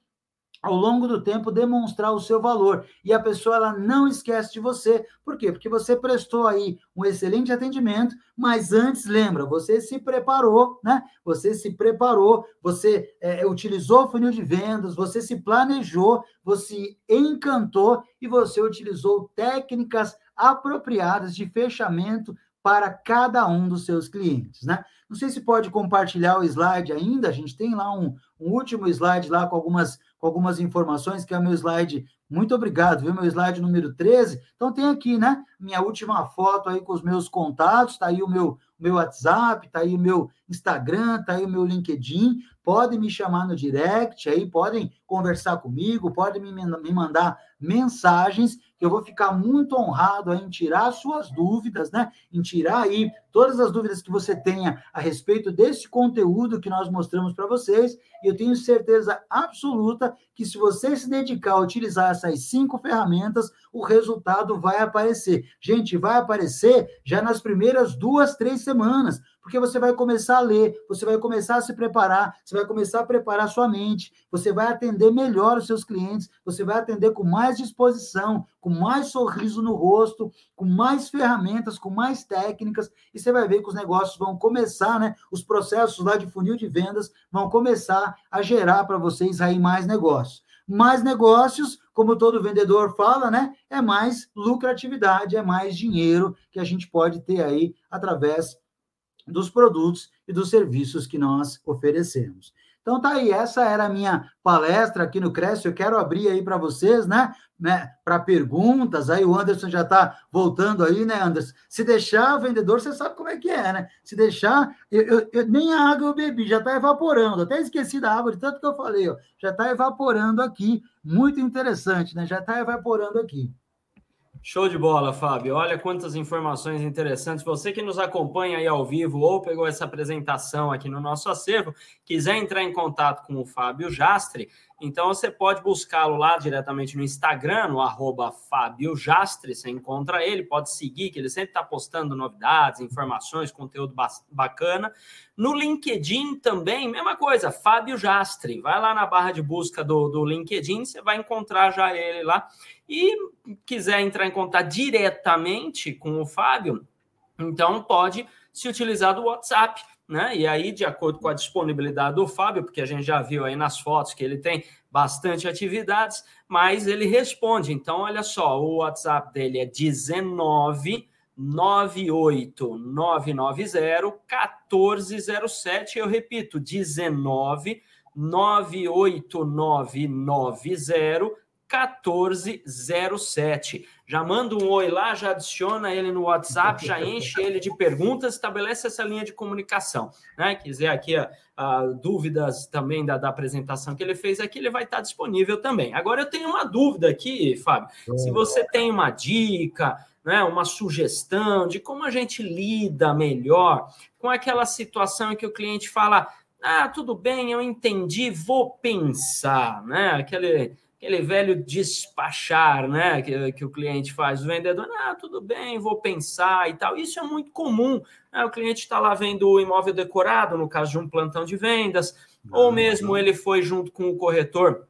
ao longo do tempo demonstrar o seu valor e a pessoa ela não esquece de você. Por quê? Porque você prestou aí um excelente atendimento, mas antes lembra, você se preparou, né? Você se preparou, você é, utilizou o funil de vendas, você se planejou, você encantou e você utilizou técnicas apropriadas de fechamento para cada um dos seus clientes, né? Não sei se pode compartilhar o slide ainda, a gente tem lá um, um último slide lá com algumas, com algumas informações, que é o meu slide. Muito obrigado, viu? Meu slide número 13. Então tem aqui, né? Minha última foto aí com os meus contatos, tá aí o meu, meu WhatsApp, tá aí o meu Instagram, tá aí o meu LinkedIn. Podem me chamar no direct aí, podem conversar comigo, podem me, me mandar mensagens, que eu vou ficar muito honrado em tirar suas dúvidas, né? Em tirar aí todas as dúvidas que você tenha a respeito desse conteúdo que nós mostramos para vocês. E eu tenho certeza absoluta que se você se dedicar a utilizar essas cinco ferramentas, o resultado vai aparecer. Gente, vai aparecer já nas primeiras duas, três semanas porque você vai começar a ler, você vai começar a se preparar, você vai começar a preparar sua mente, você vai atender melhor os seus clientes, você vai atender com mais disposição, com mais sorriso no rosto, com mais ferramentas, com mais técnicas, e você vai ver que os negócios vão começar, né? Os processos lá de funil de vendas vão começar a gerar para vocês aí mais negócios. Mais negócios, como todo vendedor fala, né? É mais lucratividade, é mais dinheiro que a gente pode ter aí através dos produtos e dos serviços que nós oferecemos. Então tá aí, essa era a minha palestra aqui no Cresce. Eu quero abrir aí para vocês, né, né para perguntas. Aí o Anderson já está voltando aí, né, Anderson? Se deixar vendedor, você sabe como é que é, né? Se deixar, eu, eu, eu nem a água eu bebi, já está evaporando. Até esqueci da água de tanto que eu falei, ó, já está evaporando aqui. Muito interessante, né? Já está evaporando aqui. Show de bola, Fábio. Olha quantas informações interessantes. Você que nos acompanha aí ao vivo ou pegou essa apresentação aqui no nosso acervo, quiser entrar em contato com o Fábio Jastre, então você pode buscá-lo lá diretamente no Instagram, no arroba Fábio Jastre, você encontra ele, pode seguir, que ele sempre está postando novidades, informações, conteúdo bacana. No LinkedIn também, mesma coisa, Fábio Jastre. Vai lá na barra de busca do, do LinkedIn, você vai encontrar já ele lá. E quiser entrar em contato diretamente com o Fábio, então pode se utilizar do WhatsApp né? E aí, de acordo com a disponibilidade do Fábio, porque a gente já viu aí nas fotos que ele tem bastante atividades, mas ele responde. Então, olha só, o WhatsApp dele é 19 98 990 1407. Eu repito, 19 98990 1407. Já manda um oi lá, já adiciona ele no WhatsApp, já enche ele de perguntas, estabelece essa linha de comunicação. Né? Quiser aqui a, a dúvidas também da, da, apresentação que ele fez aqui, ele vai estar disponível também. Agora eu tenho uma dúvida aqui, Fábio. Se você tem uma dica, né, uma sugestão de como a gente lida melhor com aquela situação em que o cliente fala: ah, tudo bem, eu entendi, vou pensar, né? Aquele aquele velho despachar, né, que, que o cliente faz, o vendedor, ah, tudo bem, vou pensar e tal. Isso é muito comum. Né? O cliente está lá vendo o imóvel decorado, no caso de um plantão de vendas, ah, ou mesmo ele foi junto com o corretor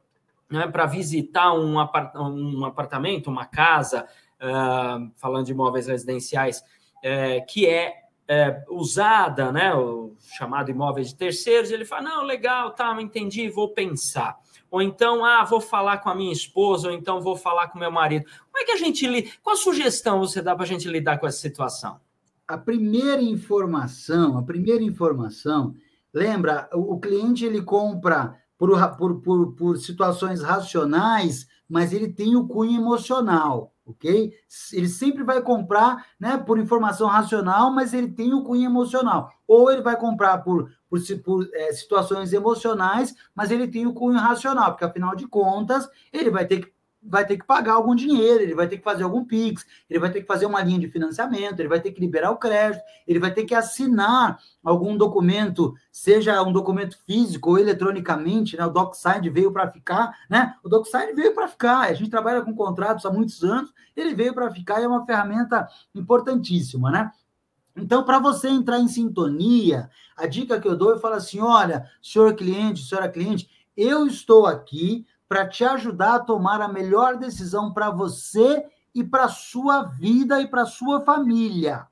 né, para visitar um, apart um, apartamento, uma casa, uh, falando de imóveis residenciais, uh, que é é, usada, né, o chamado imóveis de terceiros, ele fala, não, legal, tá, entendi, vou pensar ou então, ah, vou falar com a minha esposa, ou então vou falar com meu marido. Como é que a gente lida? Qual sugestão você dá para a gente lidar com essa situação? A primeira informação, a primeira informação, lembra, o, cliente ele compra por, por, por, por situações racionais, mas ele tem o cunho emocional ok? Ele sempre vai comprar né, por informação racional, mas ele tem o cunho emocional. Ou ele vai comprar por, por, por é, situações emocionais, mas ele tem o cunho racional, porque afinal de contas, ele vai ter que vai ter que pagar algum dinheiro, ele vai ter que fazer algum PIX, ele vai ter que fazer uma linha de financiamento, ele vai ter que liberar o crédito, ele vai ter que assinar algum documento, seja um documento físico ou eletronicamente, né? O DocSign veio para ficar, né? O DocSign veio para ficar. A gente trabalha com contratos há muitos anos, ele veio para ficar e é uma ferramenta importantíssima, né? Então, para você entrar em sintonia, a dica que eu dou, eu falo assim: olha, senhor cliente, senhora cliente, eu estou aqui para te ajudar a tomar a melhor decisão para você e para sua vida e para sua família.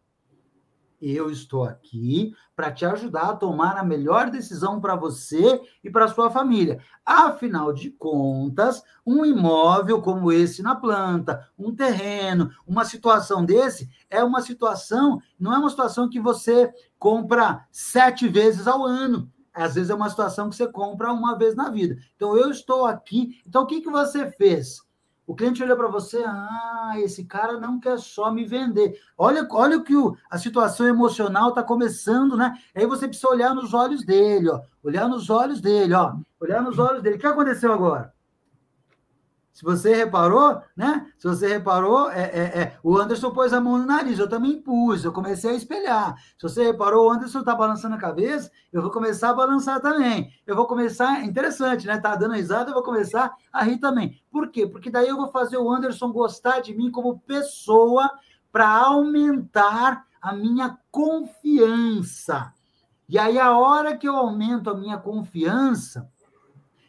Eu estou aqui para te ajudar a tomar a melhor decisão para você e para sua família. Afinal de contas, um imóvel como esse na planta, um terreno, uma situação desse, é uma situação, não é uma situação que você compra sete vezes ao ano. Às vezes é uma situação que você compra uma vez na vida. Então, eu estou aqui. Então, o que, que você fez? O cliente olha para você, ah, esse cara não quer só me vender. Olha, olha que o, a situação emocional está começando, né? Aí você precisa olhar nos olhos dele, ó. Olhar nos olhos dele, ó. Olhar nos olhos dele. O que aconteceu agora? Se você reparou, né? Se você reparou, é, é, é, o Anderson pôs a mão no nariz, eu também pus, eu comecei a espelhar. Se você reparou, o Anderson está balançando a cabeça, eu vou começar a balançar também. Eu vou começar, interessante, né? Tá dando risada, eu vou começar a rir também. Por quê? Porque daí eu vou fazer o Anderson gostar de mim como pessoa para aumentar a minha confiança. E aí, a hora que eu aumento a minha confiança,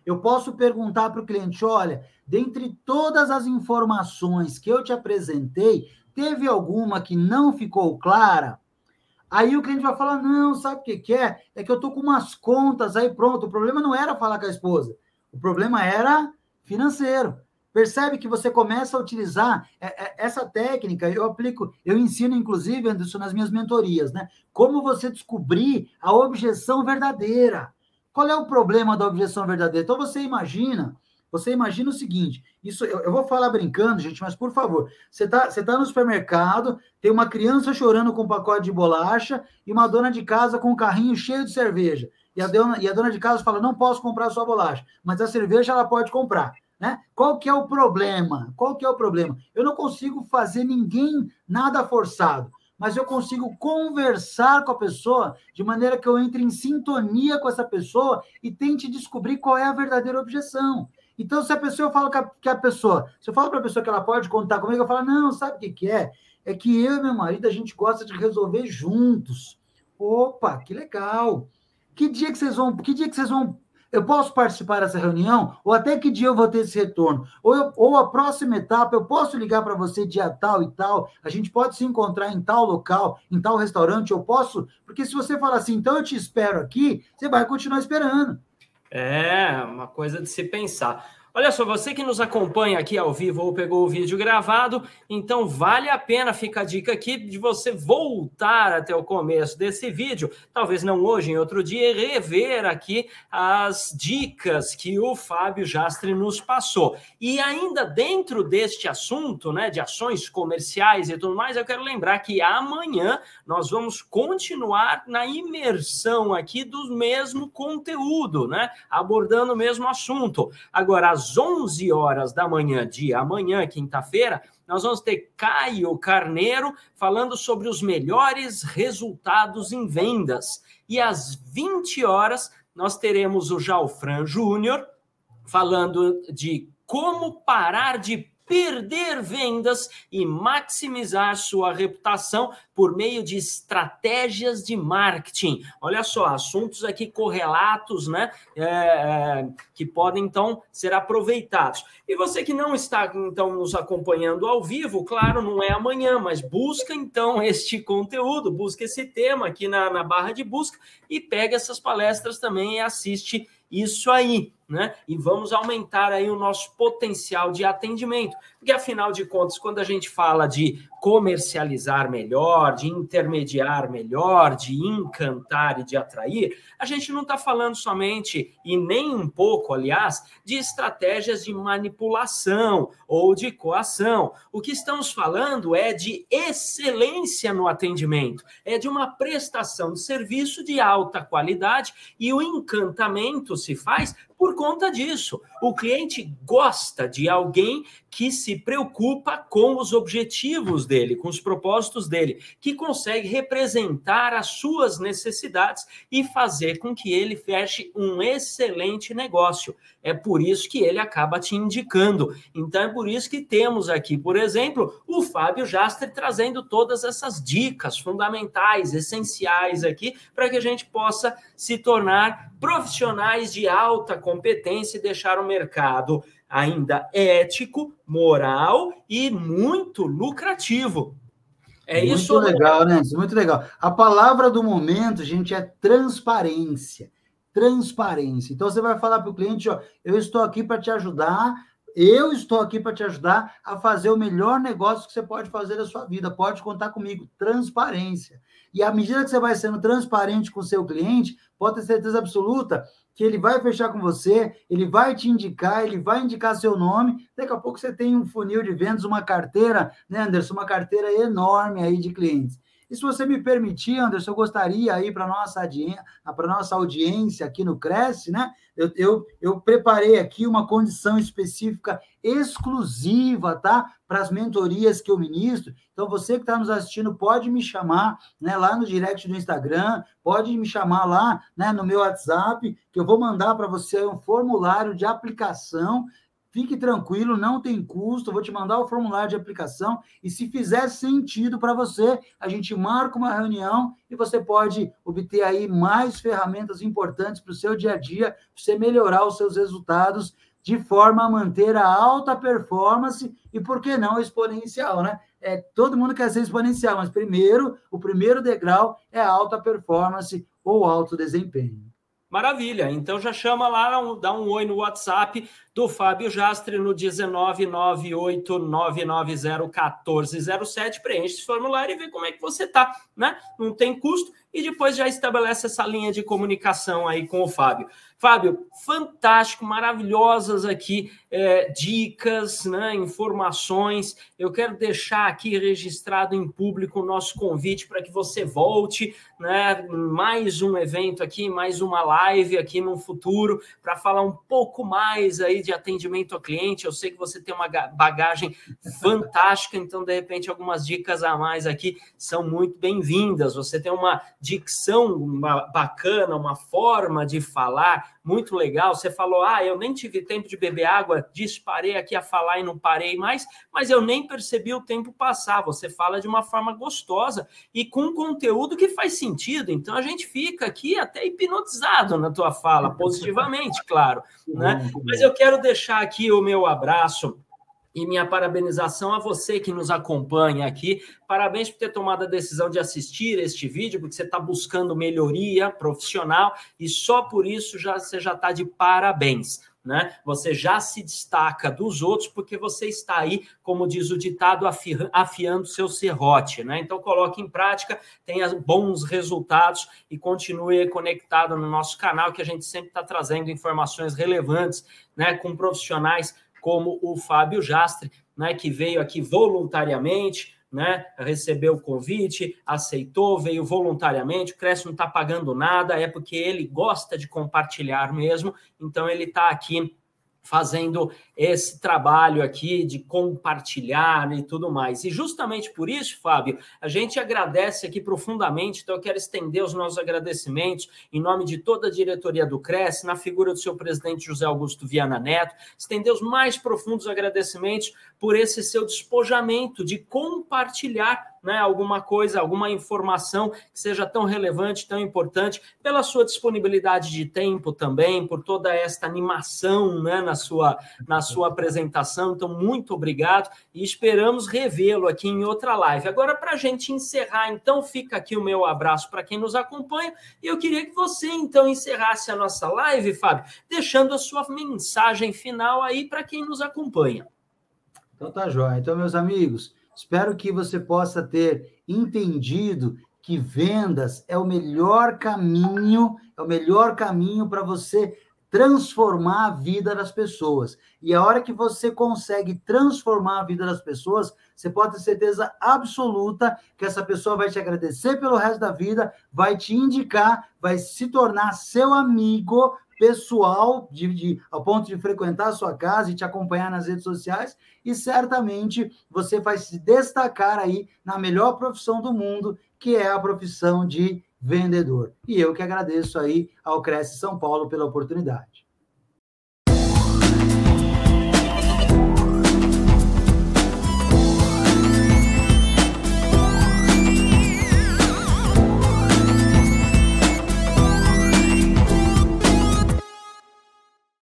eu posso perguntar para o cliente: olha, dentre todas as informações que eu te apresentei, teve alguma que não ficou clara? Aí o cliente vai falar: não, sabe o que, que é? É que eu estou com umas contas aí, pronto. O problema não era falar com a esposa, o problema era financeiro. Percebe que você começa a utilizar é, é, essa técnica, eu aplico, eu ensino, inclusive, Anderson, nas minhas mentorias, né? Como você descobrir a objeção verdadeira. Qual é o problema da objeção verdadeira? Então você imagina, você imagina o seguinte: isso eu, eu vou falar brincando, gente, mas por favor, você está você tá no supermercado, tem uma criança chorando com um pacote de bolacha e uma dona de casa com um carrinho cheio de cerveja. E a, dona, e a dona de casa fala: não posso comprar sua bolacha, mas a cerveja ela pode comprar. Né? Qual que é o problema? Qual que é o problema? Eu não consigo fazer ninguém nada forçado mas eu consigo conversar com a pessoa de maneira que eu entre em sintonia com essa pessoa e tente descobrir qual é a verdadeira objeção. Então, se a pessoa fala que a, que a pessoa, se eu falo para a pessoa que ela pode contar comigo, eu falo, não, sabe o que, que é? É que eu e meu marido, a gente gosta de resolver juntos. Opa, que legal! Que dia que vocês vão, que dia que vocês vão eu posso participar dessa reunião? Ou até que dia eu vou ter esse retorno? Ou, eu, ou a próxima etapa, eu posso ligar para você dia tal e tal? A gente pode se encontrar em tal local, em tal restaurante? Eu posso? Porque se você falar assim, então eu te espero aqui, você vai continuar esperando. É, uma coisa de se pensar. Olha só, você que nos acompanha aqui ao vivo ou pegou o vídeo gravado, então vale a pena, fica a dica aqui de você voltar até o começo desse vídeo, talvez não hoje, em outro dia, e rever aqui as dicas que o Fábio Jastre nos passou. E ainda dentro deste assunto, né, de ações comerciais e tudo mais, eu quero lembrar que amanhã nós vamos continuar na imersão aqui do mesmo conteúdo, né, abordando o mesmo assunto. Agora, às às 11 horas da manhã de amanhã, quinta-feira, nós vamos ter Caio Carneiro falando sobre os melhores resultados em vendas. E às 20 horas, nós teremos o Jalfran Júnior falando de como parar de perder vendas e maximizar sua reputação por meio de estratégias de marketing. Olha só, assuntos aqui correlatos, né? É, é, que podem então ser aproveitados. E você que não está então nos acompanhando ao vivo, claro, não é amanhã, mas busca então este conteúdo, busca esse tema aqui na, na barra de busca e pega essas palestras também e assiste isso aí, né? E vamos aumentar aí o nosso potencial de atendimento, porque afinal de contas, quando a gente fala de comercializar melhor, de intermediar melhor, de encantar e de atrair, a gente não está falando somente, e nem um pouco, aliás, de estratégias de manipulação ou de coação. O que estamos falando é de excelência no atendimento, é de uma prestação de serviço de alta qualidade e o encantamento se faz por conta disso. O cliente gosta de alguém que se preocupa com os objetivos dele, com os propósitos dele, que consegue representar as suas necessidades e fazer com que ele feche um excelente negócio. É por isso que ele acaba te indicando. Então é por isso que temos aqui, por exemplo, o Fábio Jastre trazendo todas essas dicas fundamentais, essenciais aqui, para que a gente possa se tornar profissionais de alta competência e deixar o mercado ainda ético, moral e muito lucrativo. É muito isso. Muito legal, né? Muito legal. A palavra do momento, gente, é transparência. Transparência. Então você vai falar para o cliente, ó, eu estou aqui para te ajudar eu estou aqui para te ajudar a fazer o melhor negócio que você pode fazer da sua vida. Pode contar comigo. Transparência. E à medida que você vai sendo transparente com o seu cliente, pode ter certeza absoluta que ele vai fechar com você, ele vai te indicar, ele vai indicar seu nome. Daqui a pouco você tem um funil de vendas, uma carteira, né, Anderson? Uma carteira enorme aí de clientes. E se você me permitir, Anderson, eu gostaria aí para nossa nossa audiência aqui no Cresce, né? Eu, eu, eu preparei aqui uma condição específica exclusiva, tá? Para as mentorias que eu ministro. Então, você que está nos assistindo, pode me chamar né, lá no direct do Instagram, pode me chamar lá né, no meu WhatsApp, que eu vou mandar para você um formulário de aplicação Fique tranquilo, não tem custo. Vou te mandar o formulário de aplicação e se fizer sentido para você, a gente marca uma reunião e você pode obter aí mais ferramentas importantes para o seu dia a dia, para você melhorar os seus resultados de forma a manter a alta performance e, por que não, exponencial, né? É, todo mundo quer ser exponencial, mas primeiro, o primeiro degrau é a alta performance ou alto desempenho. Maravilha. Então já chama lá, dá um oi no WhatsApp do Fábio Jastre no 19989901407. Preenche esse formulário e vê como é que você tá, né? Não tem custo e depois já estabelece essa linha de comunicação aí com o Fábio. Fábio, fantástico, maravilhosas aqui é, dicas, né, informações. Eu quero deixar aqui registrado em público o nosso convite para que você volte, né, mais um evento aqui, mais uma live aqui no futuro para falar um pouco mais aí de atendimento ao cliente. Eu sei que você tem uma bagagem fantástica, então de repente algumas dicas a mais aqui são muito bem-vindas. Você tem uma dicção bacana, uma forma de falar muito legal. Você falou, ah, eu nem tive tempo de beber água, disparei aqui a falar e não parei mais, mas eu nem percebi o tempo passar. Você fala de uma forma gostosa e com conteúdo que faz sentido. Então a gente fica aqui até hipnotizado na tua fala, positivamente, claro. Né? Mas eu quero deixar aqui o meu abraço e minha parabenização a você que nos acompanha aqui. Parabéns por ter tomado a decisão de assistir este vídeo, porque você está buscando melhoria profissional e só por isso já, você já está de parabéns. Né? Você já se destaca dos outros porque você está aí, como diz o ditado, afi afiando seu serrote, né? Então coloque em prática, tenha bons resultados e continue conectado no nosso canal que a gente sempre está trazendo informações relevantes, né? Com profissionais como o Fábio Jastre, né, que veio aqui voluntariamente, né, recebeu o convite, aceitou, veio voluntariamente. O Cresce não está pagando nada, é porque ele gosta de compartilhar mesmo, então ele está aqui fazendo esse trabalho aqui de compartilhar e tudo mais. E justamente por isso, Fábio, a gente agradece aqui profundamente, então eu quero estender os nossos agradecimentos em nome de toda a diretoria do Cresce, na figura do seu presidente José Augusto Viana Neto, estender os mais profundos agradecimentos por esse seu despojamento de compartilhar né, alguma coisa, alguma informação que seja tão relevante, tão importante, pela sua disponibilidade de tempo também, por toda esta animação né, na, sua, na sua apresentação. Então, muito obrigado e esperamos revê-lo aqui em outra live. Agora, para a gente encerrar, então, fica aqui o meu abraço para quem nos acompanha e eu queria que você, então, encerrasse a nossa live, Fábio, deixando a sua mensagem final aí para quem nos acompanha. Então tá joia. Então, meus amigos, espero que você possa ter entendido que vendas é o melhor caminho, é o melhor caminho para você transformar a vida das pessoas. E a hora que você consegue transformar a vida das pessoas, você pode ter certeza absoluta que essa pessoa vai te agradecer pelo resto da vida, vai te indicar, vai se tornar seu amigo, pessoal, de, de, ao ponto de frequentar a sua casa e te acompanhar nas redes sociais, e certamente você vai se destacar aí na melhor profissão do mundo, que é a profissão de vendedor. E eu que agradeço aí ao Cresce São Paulo pela oportunidade.